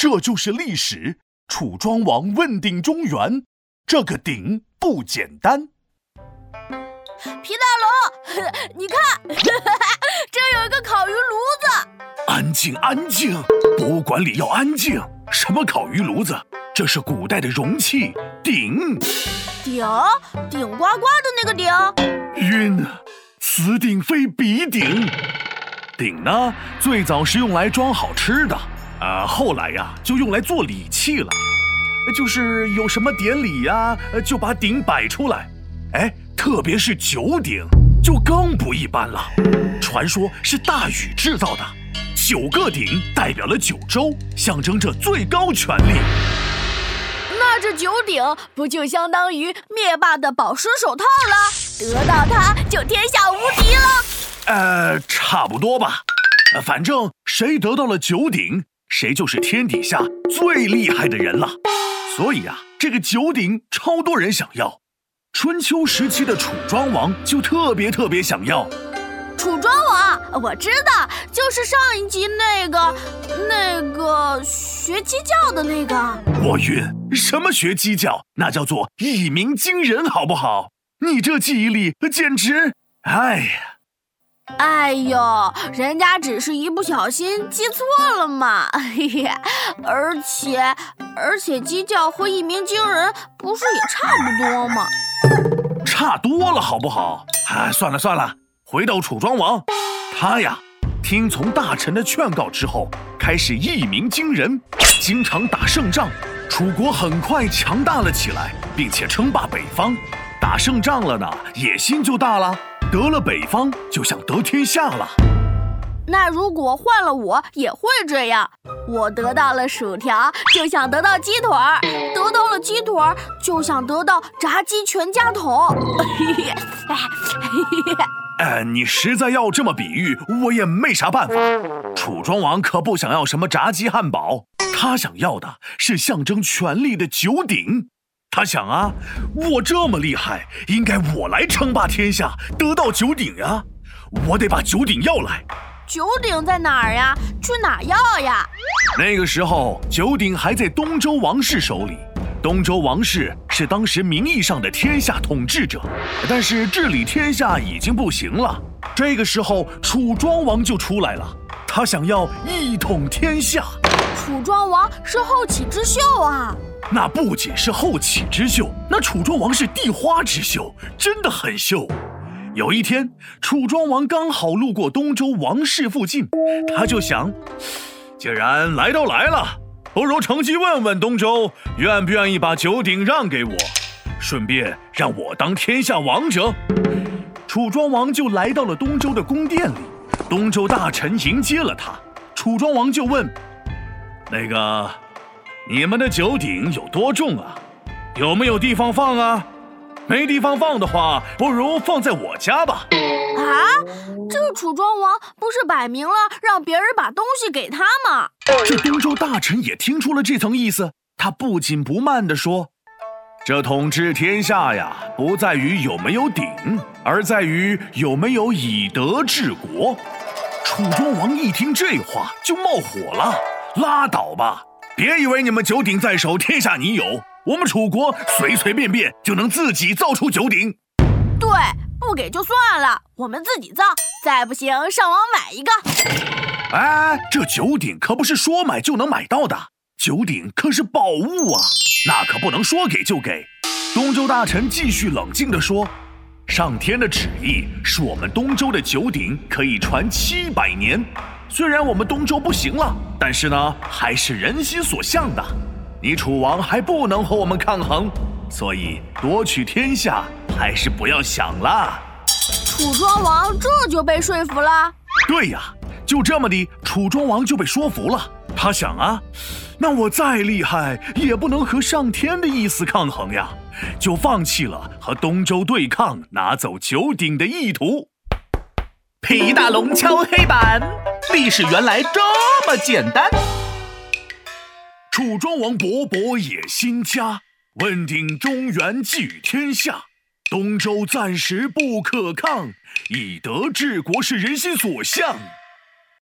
这就是历史。楚庄王问鼎中原，这个鼎不简单。皮大龙，你看，这有一个烤鱼炉子。安静，安静，博物馆里要安静。什么烤鱼炉子？这是古代的容器，鼎。鼎，顶呱呱的那个鼎。晕，此鼎非彼鼎。鼎呢，最早是用来装好吃的，呃，后来呀，就用来做礼器了。就是有什么典礼呀，就把鼎摆出来。哎，特别是九鼎，就更不一般了。传说是大禹制造的，九个鼎代表了九州，象征着最高权力。那这九鼎不就相当于灭霸的宝石手套了？得到它就天下无敌了。呃，差不多吧。反正谁得到了九鼎，谁就是天底下最厉害的人了。所以啊，这个九鼎超多人想要。春秋时期的楚庄王就特别特别想要。楚庄王，我知道，就是上一集那个那个学鸡叫的那个。我晕，什么学鸡叫？那叫做一鸣惊人，好不好？你这记忆力简直……哎呀！哎呦，人家只是一不小心记错了嘛，嘿嘿，而且而且鸡叫和一鸣惊人不是也差不多吗？差多了好不好？哎，算了算了，回到楚庄王，他呀，听从大臣的劝告之后，开始一鸣惊人，经常打胜仗，楚国很快强大了起来，并且称霸北方。打胜仗了呢，野心就大了。得了北方，就想得天下了。那如果换了我，也会这样。我得到了薯条，就想得到鸡腿儿；得到了鸡腿儿，就想得到炸鸡全家桶。呃，你实在要这么比喻，我也没啥办法。楚庄王可不想要什么炸鸡汉堡，他想要的是象征权力的九鼎。他想啊，我这么厉害，应该我来称霸天下，得到九鼎呀！我得把九鼎要来。九鼎在哪儿呀？去哪要呀？那个时候，九鼎还在东周王室手里。东周王室是当时名义上的天下统治者，但是治理天下已经不行了。这个时候，楚庄王就出来了，他想要一统天下。楚庄王是后起之秀啊！那不仅是后起之秀，那楚庄王是地花之秀，真的很秀。有一天，楚庄王刚好路过东周王室附近，他就想，既然来都来了，不如乘机问问东周，愿不愿意把九鼎让给我，顺便让我当天下王者。楚庄王就来到了东周的宫殿里，东周大臣迎接了他，楚庄王就问，那个。你们的九鼎有多重啊？有没有地方放啊？没地方放的话，不如放在我家吧。啊，这个楚庄王不是摆明了让别人把东西给他吗？这东周大臣也听出了这层意思，他不紧不慢地说：“这统治天下呀，不在于有没有鼎，而在于有没有以德治国。”楚庄王一听这话就冒火了：“拉倒吧！”别以为你们九鼎在手，天下你有。我们楚国随随便便就能自己造出九鼎。对，不给就算了，我们自己造。再不行，上网买一个。哎，这九鼎可不是说买就能买到的，九鼎可是宝物啊，那可不能说给就给。东周大臣继续冷静地说：“上天的旨意是我们东周的九鼎可以传七百年。”虽然我们东周不行了，但是呢，还是人心所向的。你楚王还不能和我们抗衡，所以夺取天下还是不要想了。楚庄王这就被说服了。对呀，就这么的，楚庄王就被说服了。他想啊，那我再厉害也不能和上天的意思抗衡呀，就放弃了和东周对抗、拿走九鼎的意图。皮大龙敲黑板。历史原来这么简单。楚庄王勃勃野心家，问鼎中原寄予天下。东周暂时不可抗，以德治国是人心所向。